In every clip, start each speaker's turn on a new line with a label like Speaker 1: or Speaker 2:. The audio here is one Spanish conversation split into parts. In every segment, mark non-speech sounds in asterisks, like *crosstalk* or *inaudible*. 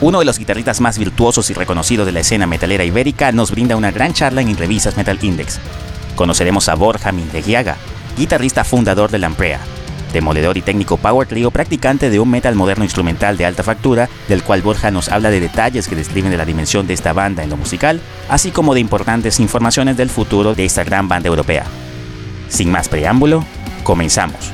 Speaker 1: uno de los guitarristas más virtuosos y reconocidos de la escena metalera ibérica, nos brinda una gran charla en Revistas Metal Index. Conoceremos a Borja Mindegiaga, guitarrista fundador de Lamprea, demoledor y técnico power trio practicante de un metal moderno instrumental de alta factura, del cual Borja nos habla de detalles que describen de la dimensión de esta banda en lo musical, así como de importantes informaciones del futuro de esta gran banda europea. Sin más preámbulo, comenzamos.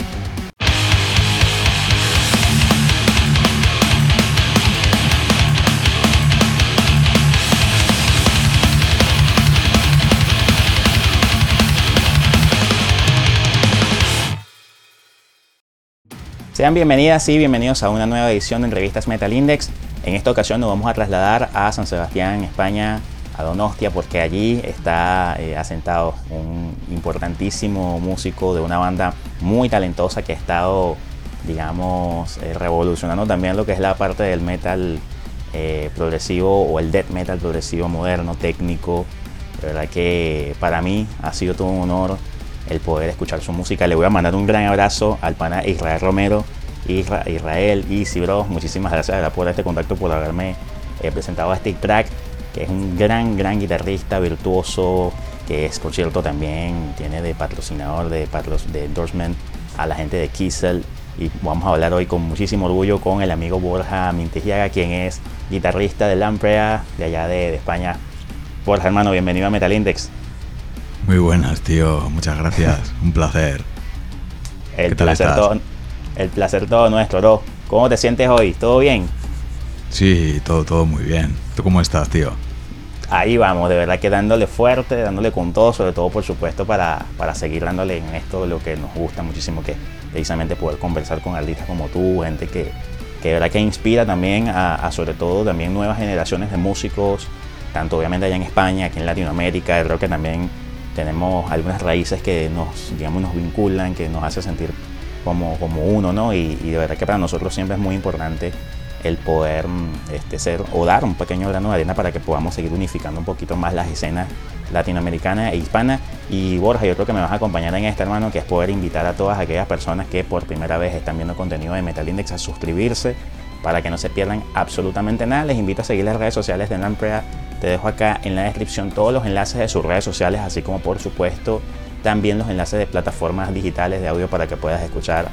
Speaker 1: Sean bienvenidas y bienvenidos a una nueva edición de Entrevistas Metal Index. En esta ocasión nos vamos a trasladar a San Sebastián, España, a Donostia, porque allí está eh, asentado un importantísimo músico de una banda muy talentosa que ha estado, digamos, eh, revolucionando también lo que es la parte del metal eh, progresivo o el death metal progresivo moderno, técnico. Verdad que para mí ha sido todo un honor el poder escuchar su música. Le voy a mandar un gran abrazo al pana Israel Romero. Israel, y Bro, muchísimas gracias por este contacto, por haberme eh, presentado a este track, que es un gran, gran guitarrista virtuoso, que es, por cierto, también tiene de patrocinador, de, de endorsement a la gente de Kissel. Y vamos a hablar hoy con muchísimo orgullo con el amigo Borja Mintejiaga, quien es guitarrista de Lamprea, de allá de, de España. Borja, hermano, bienvenido a Metal Index.
Speaker 2: Muy buenas, tío. Muchas gracias. Un placer.
Speaker 1: El placer, todo, el placer todo nuestro, bro. ¿Cómo te sientes hoy? ¿Todo bien?
Speaker 2: Sí, todo, todo muy bien. ¿Tú cómo estás, tío?
Speaker 1: Ahí vamos, de verdad que dándole fuerte, dándole con todo, sobre todo por supuesto para, para seguir dándole en esto lo que nos gusta muchísimo, que precisamente poder conversar con artistas como tú, gente que, que de verdad que inspira también a, a sobre todo también nuevas generaciones de músicos, tanto obviamente allá en España, aquí en Latinoamérica, creo que también tenemos algunas raíces que nos, digamos, nos vinculan, que nos hace sentir como, como uno, ¿no? Y, de verdad que para nosotros siempre es muy importante el poder este, ser o dar un pequeño grano de arena para que podamos seguir unificando un poquito más las escenas latinoamericanas e hispanas. Y Borja, yo creo que me vas a acompañar en este hermano, que es poder invitar a todas aquellas personas que por primera vez están viendo contenido de Metal Index a suscribirse para que no se pierdan absolutamente nada. Les invito a seguir las redes sociales de Lamprea te dejo acá en la descripción todos los enlaces de sus redes sociales, así como por supuesto también los enlaces de plataformas digitales de audio para que puedas escuchar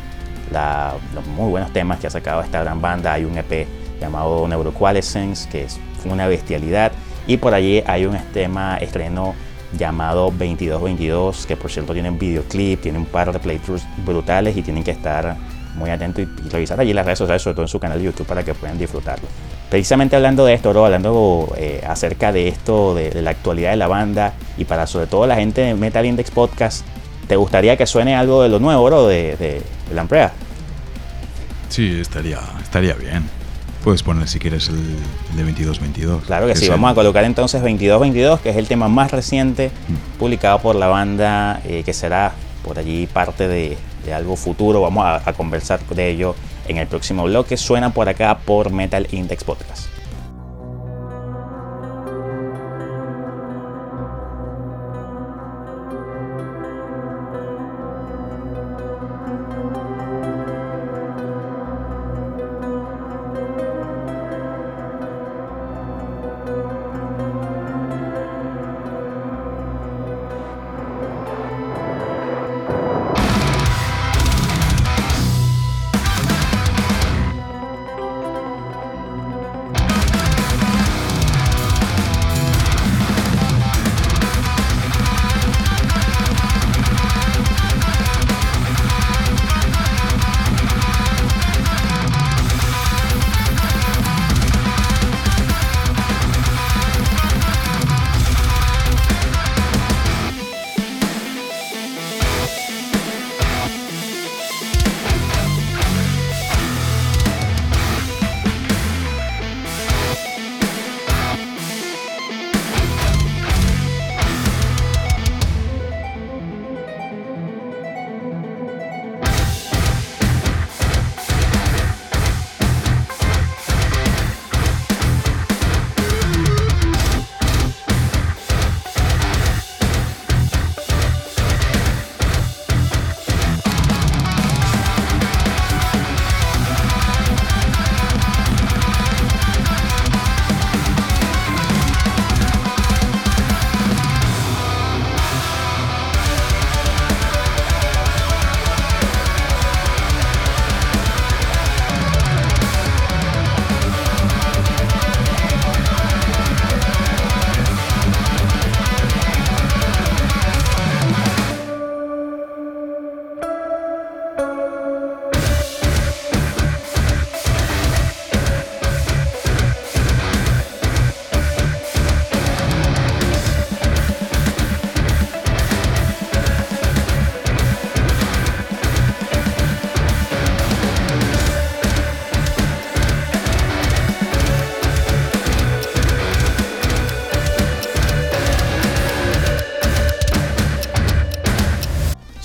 Speaker 1: los muy buenos temas que ha sacado esta gran banda. Hay un EP llamado Neuroqualescence, que es una bestialidad. Y por allí hay un tema estreno llamado 2222, que por cierto tiene un videoclip, tiene un par de playthroughs brutales y tienen que estar muy atentos y, revisar allí las redes sociales, sobre todo en su canal de YouTube, para que puedan disfrutarlo. Precisamente hablando de esto, hablando eh, acerca de esto, de, la actualidad de la banda y para sobre todo la gente de Metal Index Podcast, ¿te gustaría que suene algo de lo nuevo, bro, de, de, la Amprea?
Speaker 2: Sí, estaría, estaría bien. Puedes poner si quieres el, de 2222.
Speaker 1: Claro que, sí, vamos a colocar entonces 2222, que es el tema más reciente mm. publicado por la banda, eh, que será por allí parte de, algo futuro. Vamos a, a conversar de ello en el próximo bloque. Suena por acá por Metal Index Podcast.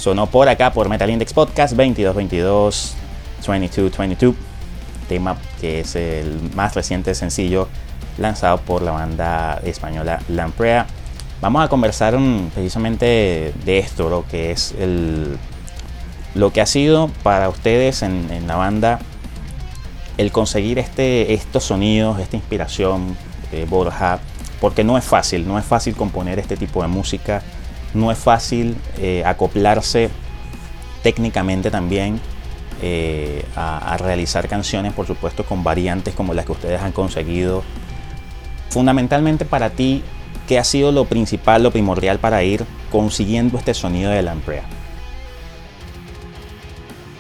Speaker 1: Sonó por acá por Metal Index Podcast 2222 2222, tema que es el más reciente sencillo lanzado por la banda española Lamprea. Vamos a conversar precisamente de esto, lo que es el, lo que ha sido para ustedes en, la banda el conseguir este, estos sonidos, esta inspiración, de Borja, porque no es fácil, no es fácil componer este tipo de música, no es fácil eh, acoplarse técnicamente también eh, a, realizar canciones, por supuesto, con variantes como las que ustedes han conseguido. Fundamentalmente para ti, ¿qué ha sido lo principal, lo primordial para ir consiguiendo este sonido de la Amprea?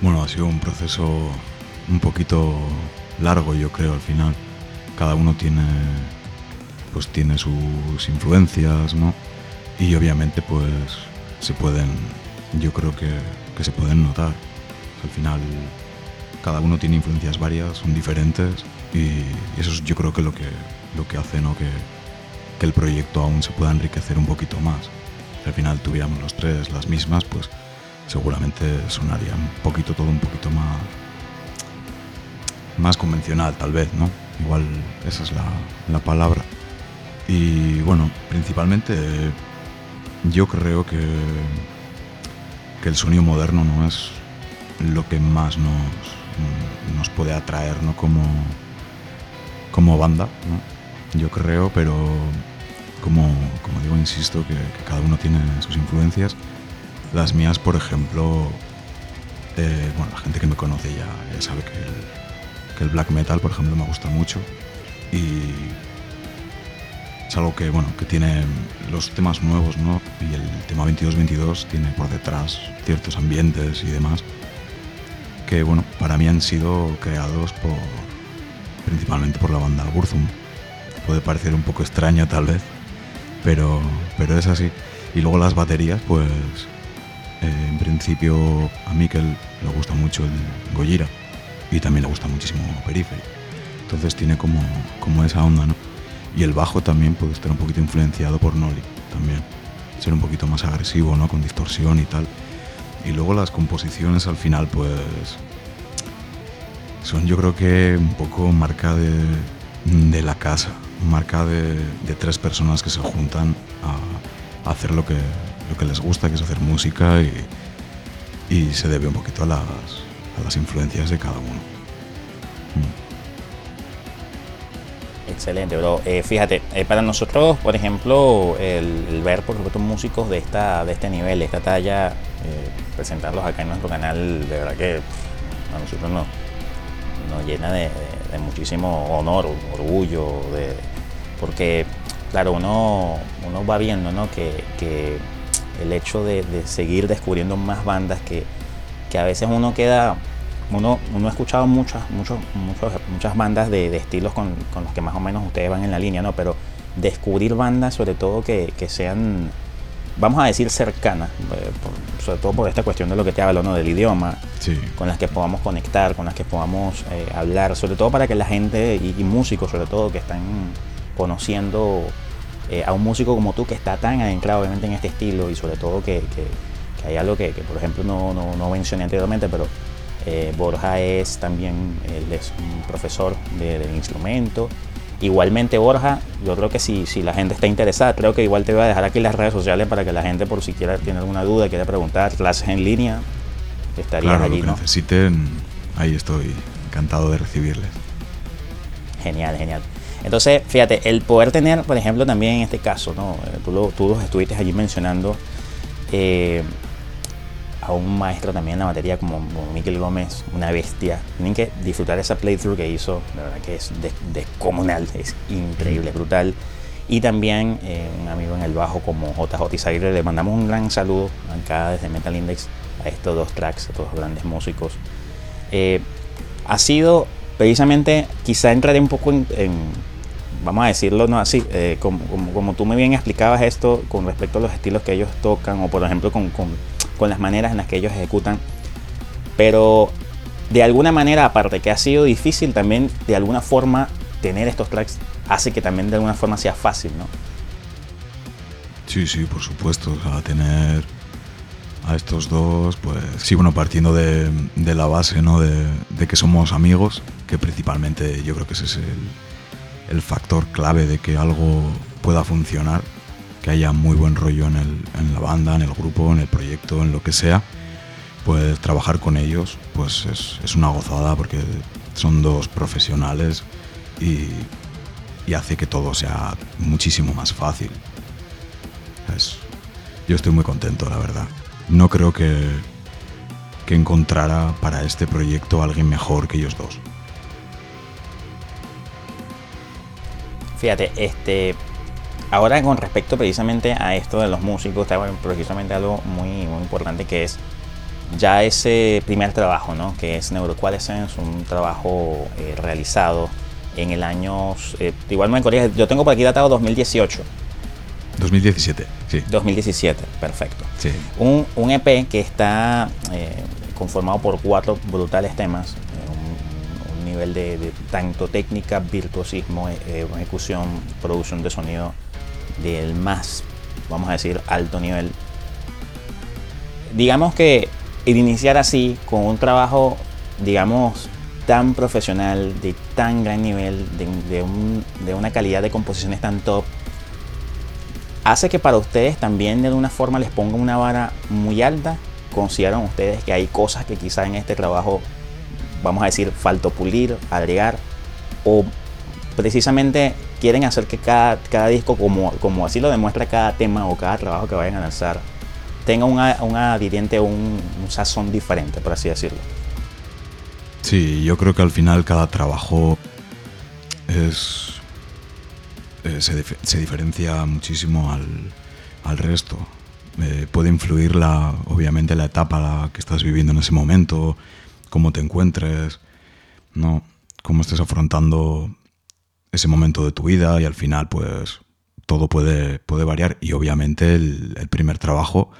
Speaker 2: Bueno, ha sido un proceso un poquito largo, yo creo, al final. Cada uno tiene, pues tiene sus influencias, ¿no? Y obviamente, pues se pueden, yo creo que, que se pueden notar. Al final, cada uno tiene influencias varias, son diferentes y eso es yo creo que lo que, lo que hace ¿no? que, que el proyecto aún se pueda enriquecer un poquito más. Si al final tuviéramos los tres las mismas, pues seguramente sonaría un poquito todo un poquito más más convencional tal vez, ¿no? Igual esa es la, la palabra. Y bueno, principalmente yo creo que, que el sonido moderno no es lo que más nos, nos puede atraer ¿no? como, como banda, yo creo, pero como, como digo, insisto, que, cada uno tiene sus influencias. Las mías, por ejemplo, eh, bueno, la gente que me conoce ya, sabe que el, que el black metal, por ejemplo, me gusta mucho. Y es algo que, bueno, que tiene los temas nuevos, ¿no? Y el tema 22-22 tiene por detrás ciertos ambientes y demás que, bueno, para mí han sido creados por, principalmente por la banda Burzum. Puede parecer un poco extraño tal vez, pero, pero es así. Y luego las baterías, pues eh, en principio a Mikel le gusta mucho el Gojira y también le gusta muchísimo Periphery. Entonces tiene como, como esa onda, ¿no? Y el bajo también puede estar un poquito influenciado por Noli, también. Ser un poquito más agresivo, ¿no? Con distorsión y tal. Y luego las composiciones al final, pues. Son yo creo que un poco marca de, de la casa, marca de, de, tres personas que se juntan a, hacer lo que, lo que les gusta, que es hacer música y, y se debe un poquito a las, a las influencias de cada uno.
Speaker 1: Mm. Excelente, bro. Eh, fíjate, eh, para nosotros, por ejemplo, el, ver, por supuesto, músicos de, esta, de este nivel, de esta talla, eh, presentarlos acá en nuestro canal, de verdad que a nosotros nos, llena de, muchísimo honor, orgullo, de, porque, claro, uno, uno va viendo ¿no? que, que el hecho de, seguir descubriendo más bandas que, que a veces uno queda uno, uno ha escuchado muchas, muchos, muchas bandas de, estilos con, con, los que más o menos ustedes van en la línea, ¿no? Pero descubrir bandas, sobre todo que, que sean, vamos a decir, cercanas, eh, sobre todo por esta cuestión de lo que te hablo, ¿no? Del idioma, con las que podamos conectar, con las que podamos eh, hablar, sobre todo para que la gente y, músicos, sobre todo, que están conociendo eh, a un músico como tú que está tan adentrado obviamente en este estilo y sobre todo que, que, que hay algo que, por ejemplo, no, no, no mencioné anteriormente, pero eh, Borja es también él es un profesor del instrumento. Igualmente Borja, yo creo que si, si la gente está interesada, creo que igual te voy a dejar aquí las redes sociales para que la gente por si quiera tiene alguna duda, quiere preguntar, clases en línea, estarías
Speaker 2: claro,
Speaker 1: allí,
Speaker 2: lo que necesiten, ahí estoy encantado de recibirles.
Speaker 1: Genial, genial. Entonces, fíjate, el poder tener, por ejemplo, también en este caso, ¿no? Eh, tú, lo, tú los estuviste allí mencionando, eh, a un maestro también en la batería como, Miquel Gómez, una bestia. Tienen que disfrutar esa playthrough que hizo, la verdad que es descomunal, es increíble, brutal. Y también eh, un amigo en el bajo como JJ Isaire, le mandamos un gran saludo acá desde Metal Index a estos dos tracks, a estos grandes músicos. Eh, ha sido precisamente, quizá entraré un poco en, vamos a decirlo no así, eh, como, como, tú me bien explicabas esto con respecto a los estilos que ellos tocan o por ejemplo con, con con las maneras en las que ellos ejecutan. Pero de alguna manera, aparte que ha sido difícil, también de alguna forma tener estos tracks hace que también de alguna forma sea fácil, ¿no?
Speaker 2: Sí, sí, por supuesto. O sea, tener a estos dos, pues sí, bueno, partiendo de, la base, ¿no? De, que somos amigos, que principalmente yo creo que ese es el, factor clave de que algo pueda funcionar, que haya muy buen rollo en, el, en la banda, en el grupo, en el proyecto, en lo que sea, pues trabajar con ellos pues es, es una gozada porque son dos profesionales y, y, hace que todo sea muchísimo más fácil. yo estoy muy contento, la verdad no creo que, que encontrara para este proyecto alguien mejor que ellos dos.
Speaker 1: Fíjate, este, ahora con respecto precisamente a esto de los músicos, está precisamente algo muy, muy importante que es ya ese primer trabajo, ¿no? Que es Neuroqualescence, un trabajo eh, realizado en el año, eh, igual me yo tengo por aquí datado 2018.
Speaker 2: 2017, sí.
Speaker 1: 2017, perfecto. Sí. Un, un EP que está eh, conformado por cuatro brutales temas, eh, un, nivel de, tanto técnica, virtuosismo, eh, ejecución, producción de sonido del más, vamos a decir, alto nivel. Digamos que iniciar así, con un trabajo, digamos, tan profesional, de tan gran nivel, de, de, un, de una calidad de composiciones tan top, hace que para ustedes también de alguna forma les ponga una vara muy alta. ¿Consideran ustedes que hay cosas que quizá en este trabajo, vamos a decir, faltó pulir, agregar? ¿O precisamente quieren hacer que cada, cada disco, como, como así lo demuestra cada tema o cada trabajo que vayan a lanzar, tenga una, un adhiriente, un, un sazón diferente, por así decirlo?
Speaker 2: Sí, yo creo que al final cada trabajo es eh, se, diferencia muchísimo al, resto. Eh, puede influir la, obviamente la etapa que estás viviendo en ese momento, cómo te encuentres, ¿no? cómo estés afrontando ese momento de tu vida y al final pues todo puede, puede variar y obviamente el, primer trabajo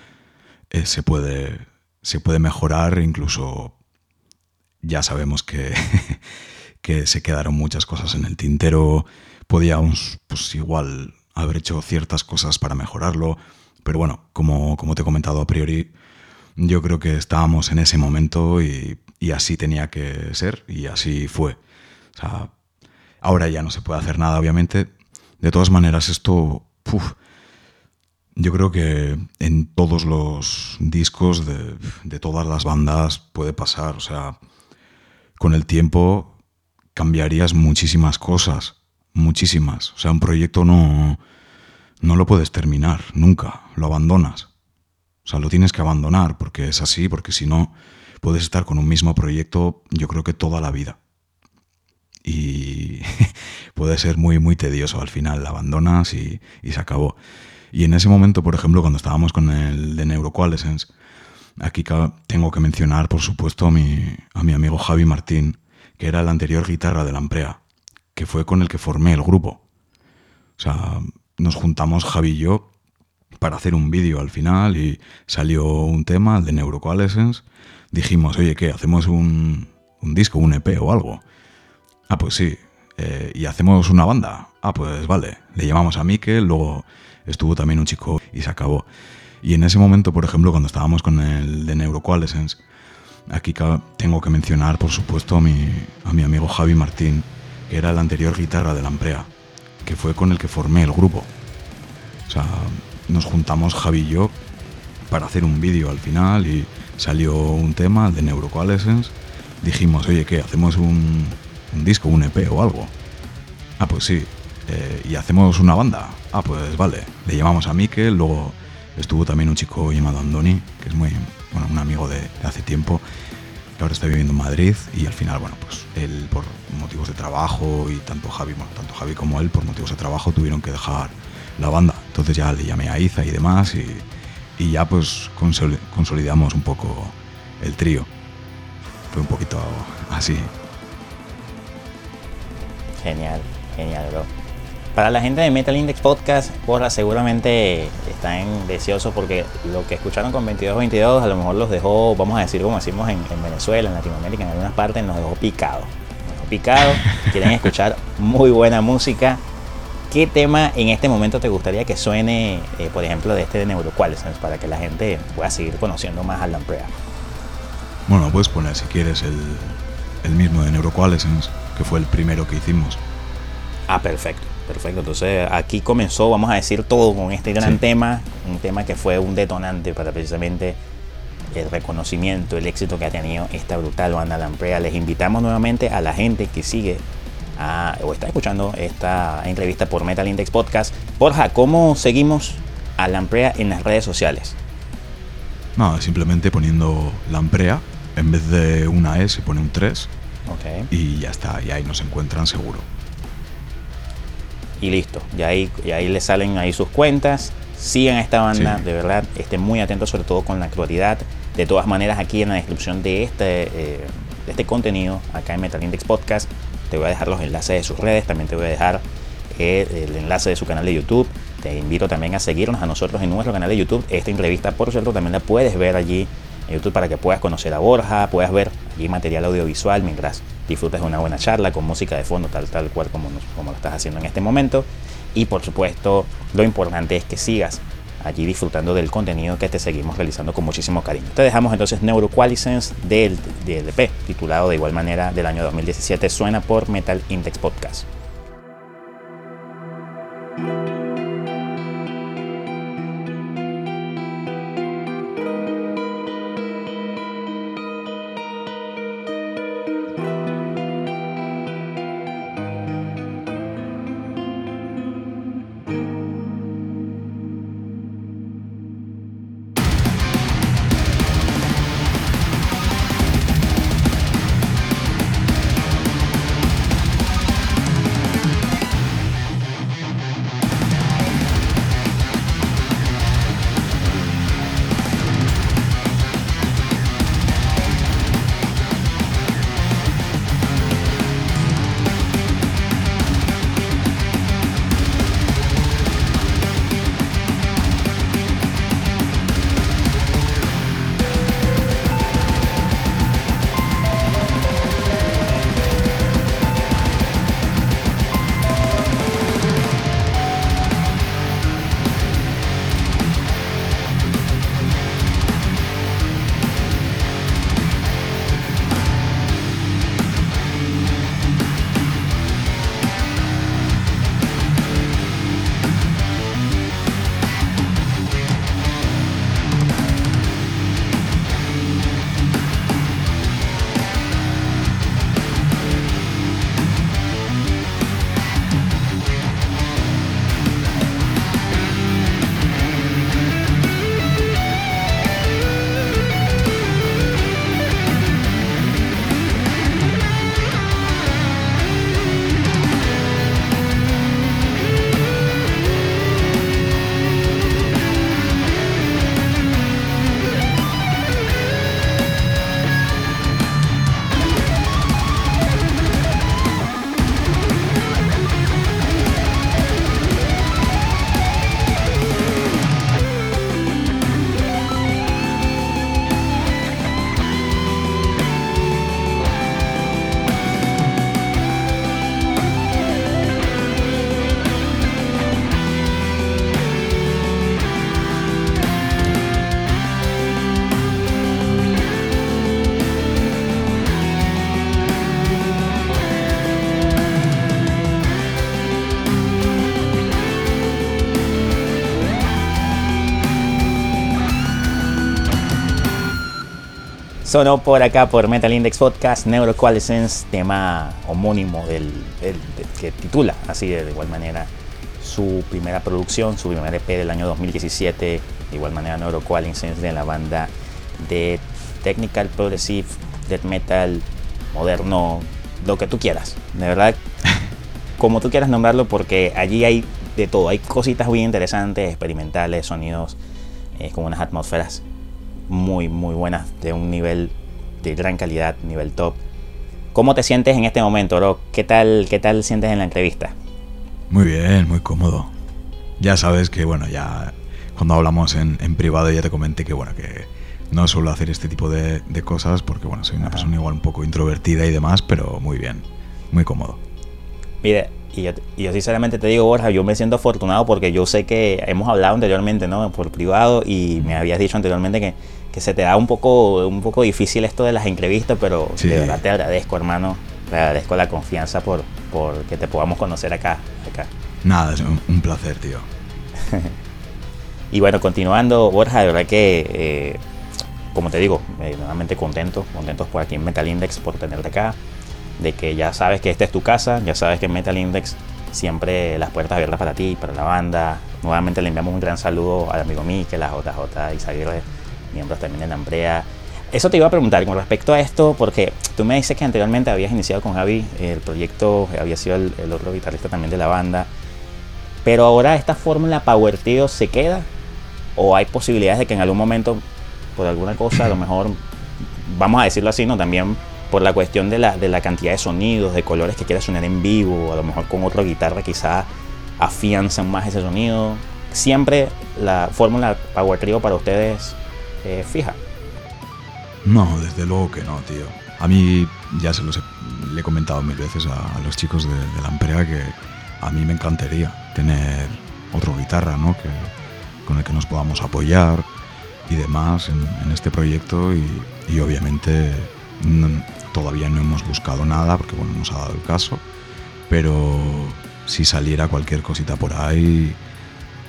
Speaker 2: eh, se, puede, se puede mejorar, incluso ya sabemos que, *laughs* que se quedaron muchas cosas en el tintero, podíamos, pues igual, haber hecho ciertas cosas para mejorarlo. Pero bueno, como, como te he comentado a priori, yo creo que estábamos en ese momento y, así tenía que ser y así fue. O sea, ahora ya no se puede hacer nada, obviamente. De todas maneras, esto, yo creo que en todos los discos de, de, todas las bandas puede pasar. O sea, con el tiempo cambiarías muchísimas cosas muchísimas. O sea, un proyecto no, no lo puedes terminar, nunca, lo abandonas. O sea, lo tienes que abandonar porque es así, porque si no, puedes estar con un mismo proyecto, yo creo que toda la vida. Y *laughs* puede ser muy, muy tedioso al final, la abandonas y, se acabó. Y en ese momento, por ejemplo, cuando estábamos con el de Neurocoalescence, aquí tengo que mencionar, por supuesto, a mi, a mi amigo Javi Martín, que era el anterior guitarra de la Amprea que fue con el que formé el grupo. O sea, nos juntamos Javi y yo para hacer un vídeo al final y salió un tema, el de Neurocoalescence. Dijimos, oye, ¿qué? ¿Hacemos un, disco, un EP o algo? Ah, pues sí. Eh, ¿Y hacemos una banda? Ah, pues vale. Le llamamos a Mikel, luego estuvo también un chico y se acabó. Y en ese momento, por ejemplo, cuando estábamos con el de Neurocoalescence, aquí tengo que mencionar, por supuesto, a mi, a mi amigo Javi Martín, que era la anterior guitarra de la Amprea, que fue con el que formé el grupo. O sea, nos juntamos Javi y yo para hacer un vídeo al final y salió un tema de Neurocoalescence. Dijimos, oye, ¿qué? ¿Hacemos un, disco, un EP o algo? Ah, pues sí. Eh, ¿Y hacemos una banda? Ah, pues vale. Le llamamos a Mikel, luego estuvo también un chico llamado Andoni, que es muy, bueno, un amigo de hace tiempo, que ahora está viviendo en Madrid y al final, bueno, pues él por motivos de trabajo y tanto Javi, bueno, tanto Javi como él por motivos de trabajo tuvieron que dejar la banda. Entonces ya le llamé a Iza y demás y, y ya pues consolidamos un poco el trío. Fue un poquito así.
Speaker 1: Genial, genial, bro. Para la gente de Metal Index Podcast, porra, seguramente están deseosos porque lo que escucharon con 2222 a lo mejor los dejó, vamos a decir como decimos en, Venezuela, en Latinoamérica, en algunas partes, nos dejó picado. Nos dejó picado, *laughs* quieren escuchar muy buena música ¿qué tema en este momento te gustaría que suene, eh, por ejemplo, de este de Neuroqualescence, para que la gente pueda seguir conociendo más a Lamprea?
Speaker 2: Bueno, puedes poner si quieres el, el mismo de Neuroqualescence, que fue el primero que hicimos.
Speaker 1: Ah, perfecto, perfecto. Entonces aquí comenzó, vamos a decir todo con este gran
Speaker 2: Sí.
Speaker 1: tema, un tema que fue un detonante para precisamente el reconocimiento, el éxito que ha tenido esta brutal banda Lamprea. Les invitamos nuevamente a la gente que sigue a- o está escuchando esta entrevista por Metal Index Podcast. Borja, ¿cómo seguimos a Lamprea en las redes sociales?
Speaker 2: Nada, simplemente poniendo Lamprea, en vez de una E se pone un 3 Y ya está, y ahí nos encuentran seguro.
Speaker 1: y listo. Y ahí, y ahí le salen ahí sus cuentas. Sigan a esta banda,
Speaker 2: Sí.
Speaker 1: de verdad, estén muy atentos sobre todo con la actualidad. De todas maneras, aquí en la descripción de este, eh, de este contenido, acá en Metal Index Podcast, te voy a dejar los enlaces de sus redes, también te voy a dejar eh, el enlace de su canal de YouTube. Te invito también a seguirnos a nosotros en nuestro canal de YouTube. Esta entrevista, por cierto, también la puedes ver allí YouTube para que puedas conocer a Borja, puedas ver allí material audiovisual mientras disfrutas de una buena charla con música de fondo, tal, tal cual como, como lo estás haciendo en este momento. Y por supuesto, lo importante es que sigas allí disfrutando del contenido que te seguimos realizando con muchísimo cariño. Te dejamos entonces Neuroqualiscence del, del EP, titulado de igual manera del año 2017, suena por Metal Index Podcast. Sonó por acá por Metal Index Podcast Neurocoalescence, tema homónimo del, del- del- que titula así de, de igual manera su primera producción, su primer EP del año 2017, de igual manera Neurocoalescence de la banda de Technical Progressive, Death Metal, moderno, lo que tú quieras. De verdad, *laughs* como tú quieras nombrarlo, porque allí hay de todo. Hay cositas muy interesantes, experimentales, sonidos eh, con unas atmósferas muy, muy buenas, de un nivel de gran calidad, nivel top. ¿Cómo te sientes en este momento, bro? ¿Qué tal, qué tal sientes en la entrevista?
Speaker 2: Muy bien, muy cómodo. Ya sabes que, bueno, ya cuando hablamos en, en privado ya te comenté que, bueno, que no suelo hacer este tipo de, de cosas porque, bueno, soy una
Speaker 1: Ajá.
Speaker 2: persona igual un poco introvertida y demás, pero muy bien, muy cómodo.
Speaker 1: Mire, Y yo, y yo sinceramente te digo, Borja, yo me siento afortunado porque yo sé que hemos hablado anteriormente, ¿no? Por privado y me habías dicho anteriormente que, que se te da un poco, un poco difícil esto de las entrevistas, pero
Speaker 2: Sí.
Speaker 1: de verdad te agradezco, hermano. Te agradezco la confianza por, por que te podamos conocer acá. acá.
Speaker 2: Nada, es un, un placer, tío. *laughs*
Speaker 1: Y bueno, continuando, Borja, de verdad que, eh, como te digo, eh, nuevamente contentos, contentos por aquí en Metal Index por tenerte acá, de que ya sabes que esta es tu casa, ya sabes que Metal Index siempre las puertas abiertas para ti, para la banda. Nuevamente le enviamos un gran saludo al amigo Mikel, a JJ Isaguirre, miembros también de la Ambrea. Eso te iba a preguntar con respecto a esto, porque tú me dices que anteriormente habías iniciado con Javi el proyecto, había sido el, el otro guitarrista también de la banda, pero ahora esta fórmula Power Trio se queda o hay posibilidades de que en algún momento por alguna cosa a lo mejor vamos a decirlo así no también por la cuestión de la, de la cantidad de sonidos de colores que quieras sonar en vivo a lo mejor con otra guitarra quizá afianzan más ese sonido siempre la fórmula Power Trio para ustedes eh, fija
Speaker 2: No, desde luego que no, tío. A mí ya se los he, comentado mil veces a, los chicos de, la Amprea que a mí me encantaría tener otro guitarra, ¿no? Que, con el que nos podamos apoyar y demás en, este proyecto y, obviamente todavía no hemos buscado nada porque bueno, nos ha dado el caso, pero si saliera cualquier cosita por ahí,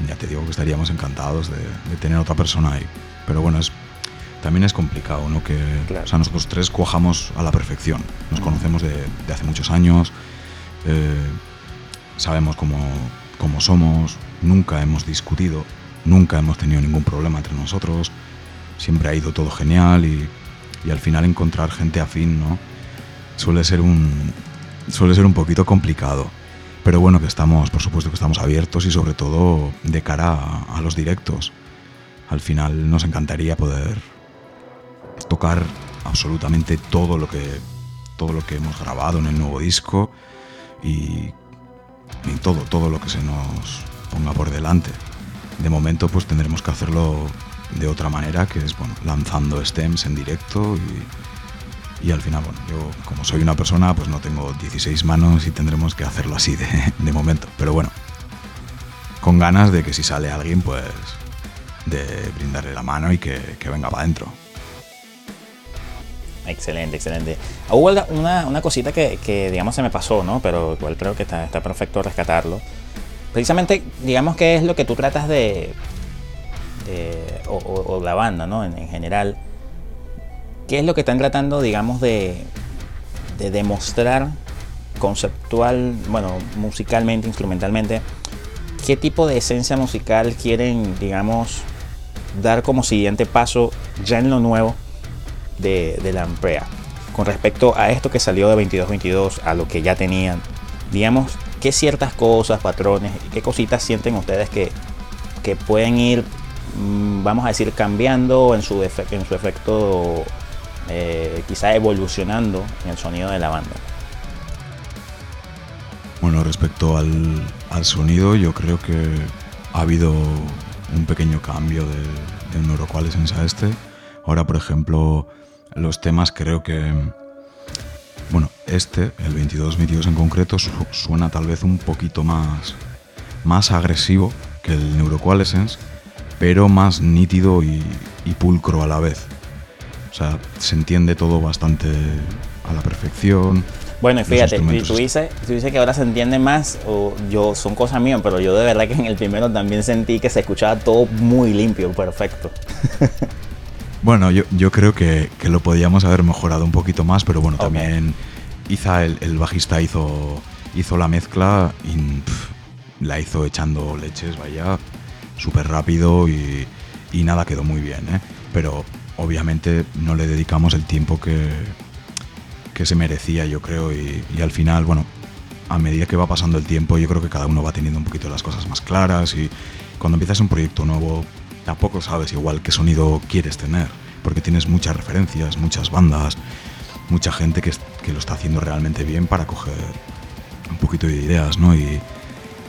Speaker 2: ya te digo que estaríamos encantados de, de tener otra persona ahí. Pero bueno, es, también es complicado, ¿no? Que,
Speaker 1: Claro.
Speaker 2: o sea, nosotros tres cuajamos a la perfección. Nos
Speaker 1: Ujú.
Speaker 2: conocemos de, de hace muchos años, eh, sabemos cómo, cómo somos, nunca hemos discutido, nunca hemos tenido ningún problema entre nosotros, siempre ha ido todo genial y, y al final encontrar gente afín, ¿no? Suele ser un, suele ser un poquito complicado. Pero bueno, que estamos, por supuesto que estamos abiertos y sobre todo de cara a, los directos. Al final nos encantaría poder tocar absolutamente todo lo que todo lo que hemos grabado en el nuevo disco y, y todo todo lo que se nos ponga por delante. De momento pues tendremos que hacerlo de otra manera, que es bueno, lanzando stems en directo y, y al final, bueno, yo como soy una persona pues no tengo 16 manos y tendremos que hacerlo así de, de momento. Pero bueno, con ganas de que si sale alguien pues de brindarle la mano y que, que venga para adentro.
Speaker 1: Excelente, excelente. Hubo una, una cosita que, que, digamos, se me pasó, ¿no? Pero igual creo que está, está perfecto rescatarlo. Precisamente, digamos, que es lo que tú tratas de. De- o, la banda, ¿no? En, en general. ¿Qué es lo que están tratando, digamos, de, de demostrar conceptual, bueno, musicalmente, instrumentalmente? ¿Qué tipo de esencia musical quieren, digamos, dar como siguiente paso ya en lo nuevo? de, la Amprea. Con respecto a esto que salió de 22-22, a lo que ya tenían, digamos, ¿qué ciertas cosas, patrones, qué cositas sienten ustedes que, pueden ir, vamos a decir, cambiando en su, en su efecto, eh, quizá evolucionando en el sonido de la banda?
Speaker 2: Bueno, respecto al, al sonido, yo creo que ha habido un pequeño cambio de, del Neuroqualescence a este. Ahora, por ejemplo, los temas creo que... Bueno, este, el 22-22 en concreto, su- suena tal vez un poquito más, más agresivo que el Neuroqualescence, pero más nítido y, y pulcro a la vez. O sea, se entiende todo bastante a la perfección.
Speaker 1: Bueno, y fíjate, tú dices, tú dices que ahora se entiende más, o yo, son cosas mías, pero yo de verdad que en el primero también sentí que se escuchaba todo muy limpio, perfecto. *laughs*
Speaker 2: Bueno, yo, yo creo que, que lo podíamos haber mejorado un poquito más, pero bueno, también Iza, el, el bajista, hizo, hizo la mezcla y la hizo echando leches, vaya, súper rápido y, nada, quedó muy bien, ¿eh? Pero obviamente no le dedicamos el tiempo que, que se merecía, yo creo, y, al final, bueno, a medida que va pasando el tiempo, yo creo que cada uno va teniendo un poquito las cosas más claras y cuando empiezas un proyecto nuevo, tampoco sabes igual qué sonido quieres tener, porque tienes muchas referencias, muchas bandas, mucha gente que lo está haciendo realmente bien para coger un poquito de ideas, ¿no? Y,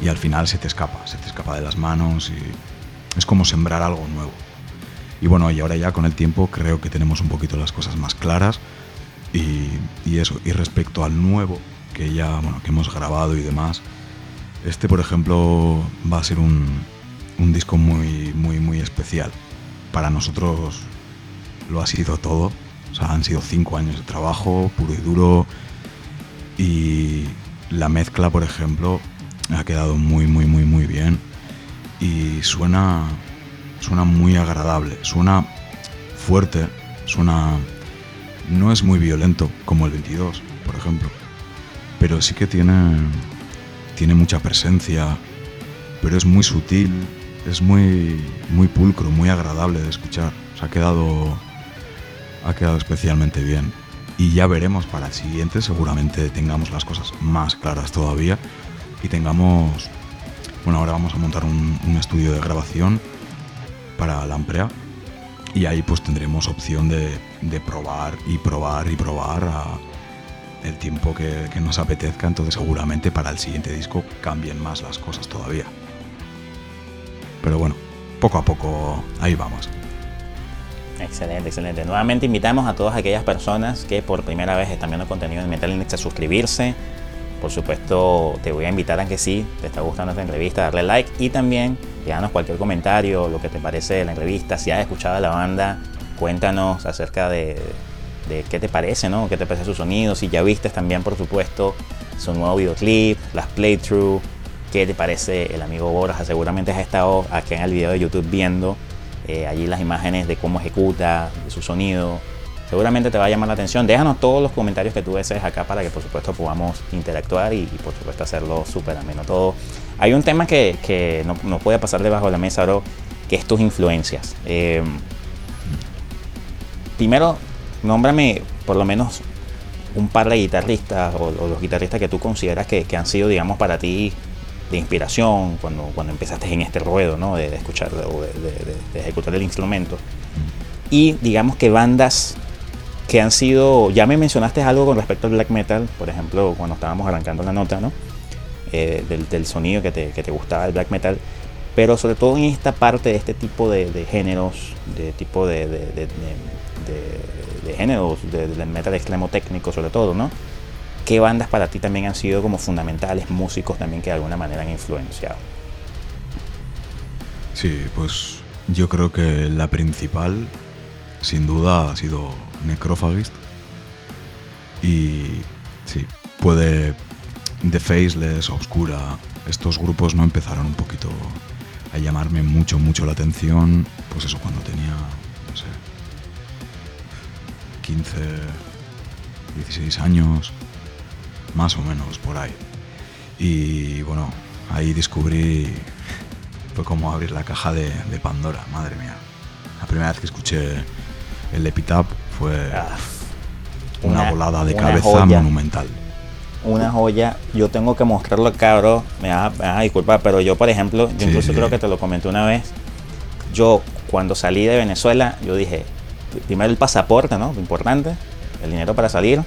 Speaker 2: y al final se te escapa, se te escapa de las manos y es como sembrar algo nuevo. Y bueno, y ahora ya con el tiempo creo que tenemos un poquito las cosas más claras y, y eso. Y respecto al nuevo, que ya, bueno, que hemos grabado y demás, Este, por ejemplo, va a ser un, un disco muy, muy, muy especial. Para nosotros lo ha sido todo. O sea, han sido cinco años de trabajo, puro y duro. Y la mezcla, por ejemplo, ha quedado muy, muy, muy, muy bien. Y suena, suena muy agradable, suena fuerte, suena... No es muy violento como el 22, por ejemplo. Pero sí que tiene, tiene mucha presencia, pero es muy sutil, es muy, muy pulcro, muy agradable de escuchar. Se ha quedado, ha quedado especialmente bien. Y ya veremos para el siguiente, seguramente tengamos las cosas más claras todavía y tengamos, bueno, ahora vamos a montar un, estudio de grabación para la Amprea y ahí pues tendremos opción de, de probar y probar y probar el tiempo que, que nos apetezca, entonces seguramente para el siguiente disco cambien más las cosas todavía. Pero bueno, poco a poco ahí vamos.
Speaker 1: Excelente, excelente. Nuevamente invitamos a todas aquellas personas que por primera vez están viendo contenido en Metal Index a suscribirse. Por supuesto, te voy a invitar a que sí, te está gustando esta entrevista, darle like y también déjanos cualquier comentario, lo que te parece de la entrevista, si has escuchado a la banda, cuéntanos acerca de, qué te parece, ¿no? ¿Qué te parece su sonido? Si ya viste también, por supuesto, su nuevo videoclip, las playthrough, qué te parece el amigo Borja. Seguramente has estado aquí en el video de YouTube viendo eh, allí las imágenes de cómo ejecuta, de su sonido. Seguramente te va a llamar la atención. Déjanos todos los comentarios que tú desees acá para que por supuesto podamos interactuar y, por supuesto hacerlo súper ameno todo. Hay un tema que, que no, no, puede pasar debajo de la mesa, bro, que es tus influencias. Eh, primero, nómbrame por lo menos un par de guitarristas o, los guitarristas que tú consideras que, que, han sido, digamos, para ti de inspiración cuando, cuando empezaste en este ruedo, ¿no? De, escuchar o de, ejecutar el instrumento. Y digamos que bandas que han sido, ya me mencionaste algo con respecto al black metal, por ejemplo, cuando estábamos arrancando la nota, ¿no? Eh, del, del, sonido que te, que te gustaba el black metal, pero sobre todo en esta parte de este tipo de, géneros, de tipo de, de, géneros, del metal extremo técnico sobre todo, ¿no? ¿Qué bandas para ti también han sido como fundamentales, músicos también que de alguna manera han influenciado?
Speaker 2: Sí, pues yo creo que la principal, sin duda, ha sido Necrophagist. Y sí, puede The Faceless, Obscura, estos grupos no empezaron un poquito a llamarme mucho, mucho la atención, pues eso, cuando tenía, no sé, 15, 16 años más o menos por ahí. Y bueno, ahí descubrí, fue como abrir la caja de, Pandora, madre mía. La primera vez que escuché el Epitaph fue ah, una, volada de cabeza monumental.
Speaker 1: Una joya, yo tengo que mostrarlo bro. Me da, disculpa, pero yo, por ejemplo, yo incluso creo que te lo comenté una vez. Yo, cuando salí de Venezuela, yo dije, primero el pasaporte, ¿no? Lo importante, el dinero para salir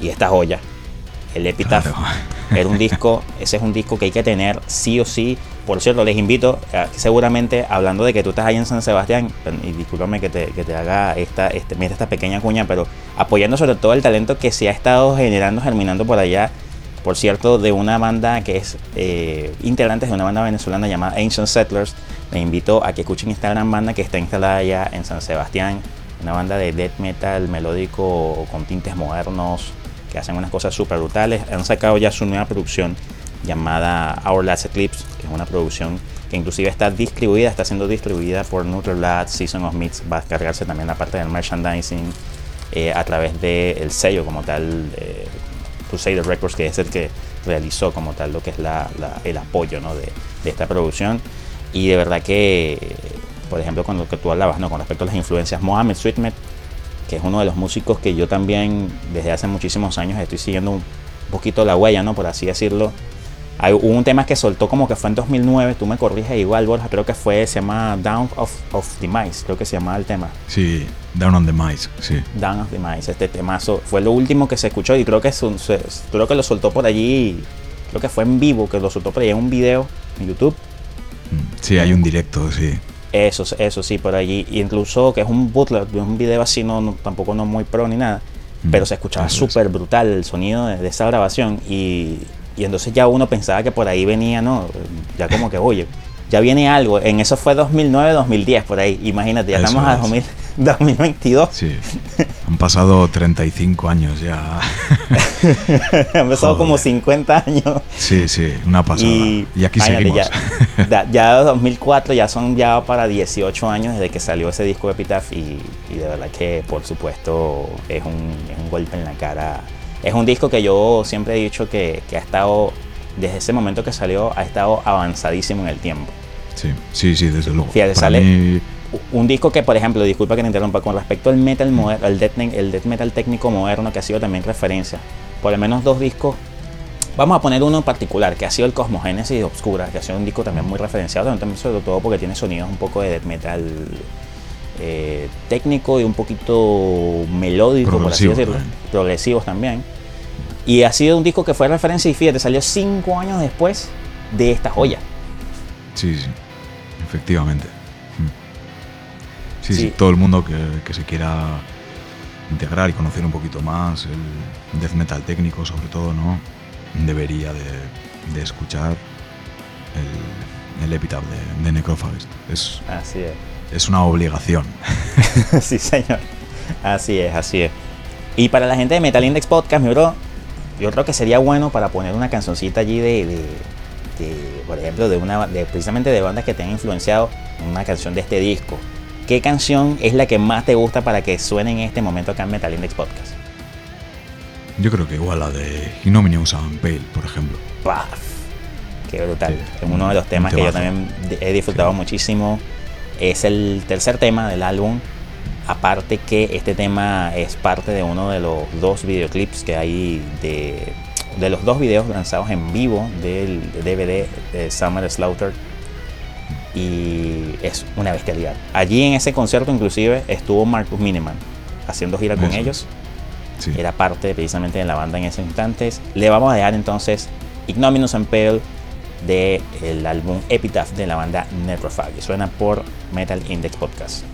Speaker 1: y esta joya el Epitaph. Era un disco, ese es un disco que hay que tener sí o sí. Por cierto, les invito, seguramente hablando de que tú estás ahí en San Sebastián, y discúlpame que te, que te haga esta, este, mira esta pequeña cuña, pero apoyando sobre todo el talento que se ha estado generando, germinando por allá. Por cierto, de una banda que es eh, de una banda venezolana llamada Ancient Settlers. Les invito a que escuchen esta gran banda que está instalada allá en San Sebastián. Una banda de death metal melódico con tintes modernos, que hacen unas cosas súper brutales. Han sacado ya su nueva producción llamada Our Last Eclipse, que es una producción que inclusive está distribuida, está siendo distribuida por Nutribullet, Season of Meats, va a cargarse también la parte del merchandising eh, a través del sello como tal, eh, Crusader Records, que es el que realizó como tal lo que es la, el apoyo ¿no? de, de, esta producción. Y de verdad que, por ejemplo, cuando que tú hablabas ¿no? con respecto a las influencias, Mohamed Sweetmet que es uno de los músicos que yo también desde hace muchísimos años estoy siguiendo un poquito la huella, ¿no? Por así decirlo. Hay, hubo un tema que soltó como que fue en 2009, tú me corriges igual, Borja, creo que fue, se llama Down of, of the Mice, creo que se llamaba el tema.
Speaker 2: Sí, Down on the Mice, sí.
Speaker 1: Down of the Mice, este temazo, fue lo último que se escuchó y creo que, creo que lo soltó por allí, creo que fue en vivo, que lo soltó por allí en un video en YouTube.
Speaker 2: Mm, sí, hay un directo, sí.
Speaker 1: Eso, eso sí, por allí. Incluso que es un bootleg, un video así, no, tampoco no muy pro ni nada. Mm, pero se escuchaba súper brutal el sonido de, esa grabación. Y Y entonces ya uno pensaba que por ahí venía, ¿no? Ya como que, oye, ya viene algo. En eso fue 2009, 2010, por ahí. Imagínate, ya
Speaker 2: Eso
Speaker 1: estamos a
Speaker 2: es.
Speaker 1: 2000 2022. *laughs*
Speaker 2: Sí. Han pasado 35 años ya. *laughs*
Speaker 1: Han pasado como
Speaker 2: Joder.
Speaker 1: 50 años.
Speaker 2: Sí, sí, una pasada.
Speaker 1: Y,
Speaker 2: Y, aquí seguimos.
Speaker 1: Ya, ya 2004 ya son ya para 18 años desde que salió ese disco Epitaph y, y de verdad que por supuesto es un, es un golpe en la cara. Es un disco que yo siempre he dicho que, que ha estado, desde ese momento que salió, ha estado avanzadísimo en el tiempo.
Speaker 2: Sí, sí, sí, desde luego.
Speaker 1: Fíjate,
Speaker 2: Para
Speaker 1: sale-
Speaker 2: mí,
Speaker 1: Un disco que, por ejemplo, disculpa que te interrumpa, con respecto al metal moderno, el death, el death metal técnico moderno que ha sido también referencia, por lo menos dos discos. Vamos a poner uno en particular, que ha sido el Cosmogénesis Obscura, que ha sido un disco también muy referenciado, también sobre todo porque tiene sonidos un poco de death metal eh, técnico y un poquito melódico, por así decirlo,
Speaker 2: también.
Speaker 1: progresivos también. Y ha sido un disco que fue referencia y fíjate, salió cinco años después de esta joya.
Speaker 2: sí, sí, efectivamente. Mm. Sí, sí,
Speaker 1: Sí.
Speaker 2: todo el mundo que, que se quiera integrar y conocer un poquito más el death metal técnico, sobre todo, ¿no? Debería de, de escuchar el, el epitaph de, de Necrophagist. Es,
Speaker 1: Así es.
Speaker 2: es una obligación. *laughs*
Speaker 1: sí, señor. Así es, así es. Y para la gente de Metal Index Podcast, mi bro, yo creo que sería bueno para poner una cancioncita allí de, de- de, por ejemplo, de una, de, precisamente de bandas que te han influenciado, una canción de este disco. ¿Qué canción es la que más te gusta para que suene en este momento acá en Metal Index Podcast?
Speaker 2: Yo creo que igual la de Ignominious and Pale, por ejemplo.
Speaker 1: ¡Paf! Qué brutal.
Speaker 2: Sí,
Speaker 1: es uno de los temas que yo también he disfrutado
Speaker 2: Sí.
Speaker 1: muchísimo. Es el tercer tema del álbum. Aparte que este tema es parte de uno de los dos videoclips que hay de, de los dos videos lanzados en vivo del DVD de Summer Slaughter. Y es una bestialidad. Allí en ese concierto inclusive estuvo Marcus Miniman haciendo gira con
Speaker 2: Eso.
Speaker 1: ellos
Speaker 2: Sí.
Speaker 1: era parte precisamente de la banda en esos instantes. Le vamos a dejar entonces Ignominus and Pale del álbum Epitaph de la banda Necrophagi. Suena por Metal Index Podcast.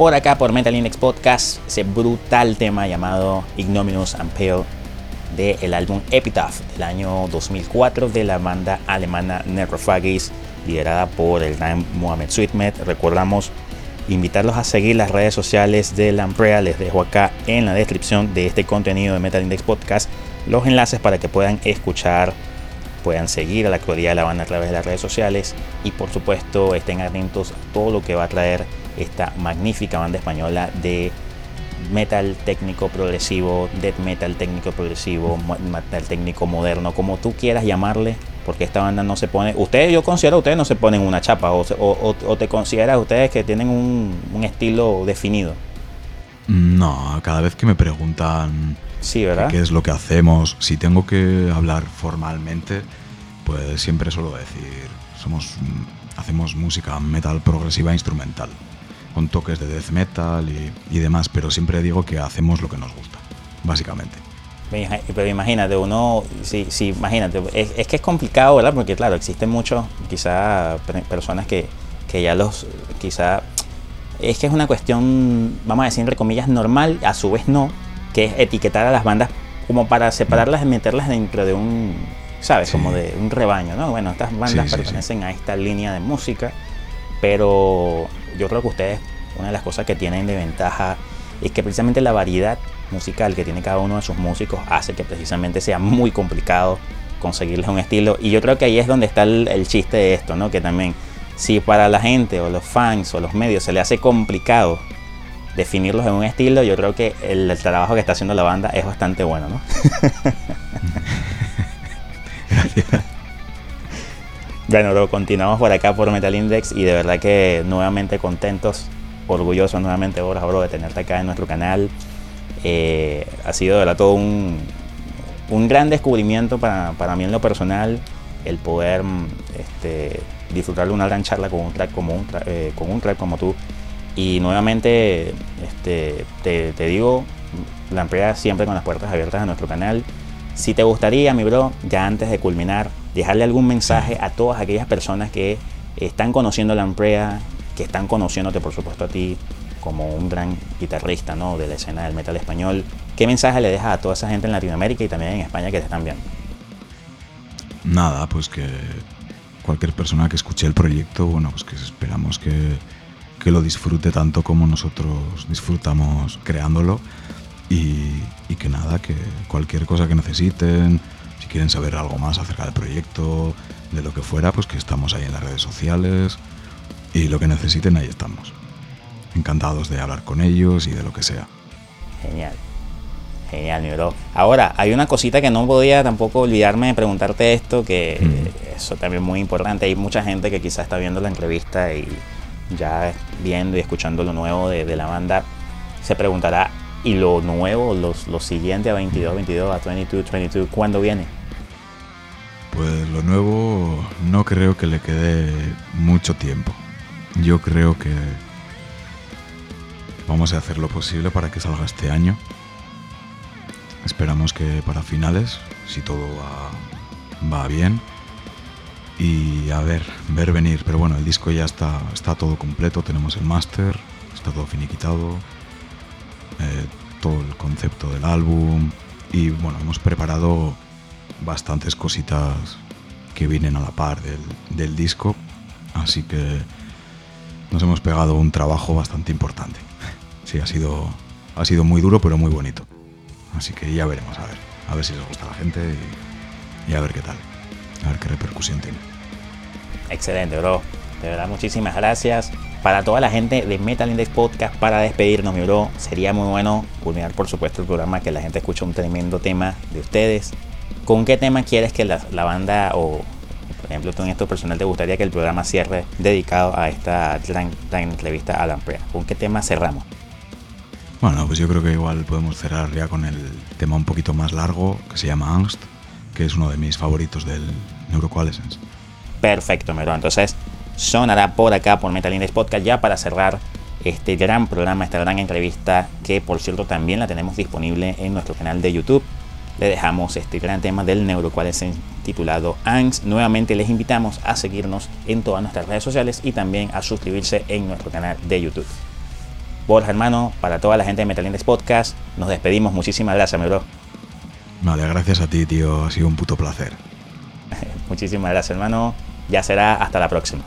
Speaker 1: Por acá por Metal Index Podcast ese brutal tema llamado Ignominous and Pale del álbum Epitaph del año 2004 de la banda alemana Necrophagis liderada por el gran Mohamed Sweetmet. Recordamos invitarlos a seguir las redes sociales de Lamprea. Les dejo acá en la descripción de este contenido de Metal Index Podcast los enlaces para que puedan escuchar, puedan seguir a la actualidad de la banda a través de las redes sociales y por supuesto estén atentos a todo lo que va a traer esta magnífica banda española de metal técnico progresivo, death metal técnico progresivo, metal técnico moderno, como tú quieras llamarle, porque esta banda no se pone, ustedes yo considero ustedes no se ponen una chapa o, o, te consideras ustedes que tienen un, un, estilo definido.
Speaker 2: No, cada vez que me preguntan
Speaker 1: sí, ¿verdad?
Speaker 2: qué es lo que hacemos, si tengo que hablar formalmente, pues siempre suelo decir, somos hacemos música metal progresiva instrumental con toques de death metal y, demás, pero siempre digo que hacemos lo que nos gusta, básicamente.
Speaker 1: Pero imagínate, uno, sí, sí imagínate, es, que es complicado, ¿verdad? Porque claro, existen muchos, quizá, personas que, que ya los, quizá, es que es una cuestión, vamos a decir, entre comillas, normal, a su vez no, que es etiquetar a las bandas como para separarlas y meterlas dentro de un, ¿sabes? Como de un rebaño, ¿no? Bueno, estas bandas pertenecen a esta línea de música, pero yo creo que ustedes, una de las cosas que tienen de ventaja es que precisamente la variedad musical que tiene cada uno de sus músicos hace que precisamente sea muy complicado conseguirles un estilo. Y yo creo que ahí es donde está el, chiste de esto, ¿no? Que también, si para la gente o los fans o los medios se le hace complicado definirlos en un estilo, yo creo que el, trabajo que está haciendo la banda es bastante bueno, ¿no? *laughs* *laughs* Bueno, continuamos por acá por Metal Index y de verdad que nuevamente contentos, orgullosos nuevamente, ahora bro, de tenerte acá en nuestro canal. Eh, ha sido de verdad todo un, un gran descubrimiento para, para, mí en lo personal, el poder este, disfrutar de una gran charla con un track como, un eh, con un track como tú. Y nuevamente este, te, te digo, la empresa siempre con las puertas abiertas a nuestro canal. Si te gustaría, mi bro, ya antes de culminar, dejarle algún mensaje a todas aquellas personas que están conociendo la Amprea, que están conociéndote por supuesto a ti como un gran guitarrista ¿no? de la escena del metal español. ¿Qué mensaje le dejas a toda esa gente en Latinoamérica y también en España que te están viendo?
Speaker 2: Nada, pues que cualquier persona que escuche el proyecto, bueno, pues que esperamos que, que lo disfrute tanto como nosotros disfrutamos creándolo y, y que nada, que cualquier cosa que necesiten, quieren saber algo más acerca del proyecto, de lo que fuera, pues que estamos ahí en las redes sociales y lo que necesiten ahí estamos. Encantados de hablar con ellos y de lo que sea.
Speaker 1: Genial. Genial, mi bro. Ahora, hay una cosita que no podía tampoco olvidarme de preguntarte esto, que mm. eso también es muy importante. Hay mucha gente que quizás está viendo la entrevista y ya viendo y escuchando lo nuevo de, de la banda, se preguntará, ¿y lo nuevo, los, lo siguiente a 22, 22, a 22, 22, cuándo viene?
Speaker 2: Pues lo nuevo no creo que le quede mucho tiempo. Yo creo que vamos a hacer lo posible para que salga este año. Esperamos que para finales, si todo va, bien. Y a ver, ver venir. Pero bueno, el disco ya está, está todo completo, tenemos el máster, está todo finiquitado, eh, todo el concepto del álbum. Y bueno, hemos preparado bastantes cositas que vienen a la par del, disco, así que nos hemos pegado un trabajo bastante importante. *laughs* Sí, ha sido, ha sido muy duro, pero muy bonito. Así que ya veremos, a ver, a ver si les gusta la gente y, y a ver qué tal, a ver qué repercusión tiene.
Speaker 1: Excelente, bro. De verdad, muchísimas gracias. Para toda la gente de Metal Index Podcast, para despedirnos, mi bro, sería muy bueno culminar, por supuesto, el programa, que la gente escuche un tremendo tema de ustedes. ¿Con qué tema quieres que la, banda o, por ejemplo, tú en esto personal te gustaría que el programa cierre dedicado a esta gran, entrevista a la empresa? ¿Con qué tema cerramos?
Speaker 2: Bueno, pues yo creo que igual podemos cerrar ya con el tema un poquito más largo que se llama Angst, que es uno de mis favoritos del Neurocoalescence.
Speaker 1: Perfecto, Mero. Entonces sonará por acá por Metal Index Podcast ya para cerrar este gran programa, esta gran entrevista, que por cierto también la tenemos disponible en nuestro canal de YouTube. Le dejamos este gran tema del neuro, cual es titulado ANGS. Nuevamente les invitamos a seguirnos en todas nuestras redes sociales y también a suscribirse en nuestro canal de YouTube. Borja, hermano, para toda la gente de Metalines Podcast, nos despedimos. Muchísimas gracias, mi bro.
Speaker 2: Vale, gracias a ti, tío. Ha sido un puto placer. *laughs*
Speaker 1: Muchísimas gracias, hermano. Ya será hasta la próxima.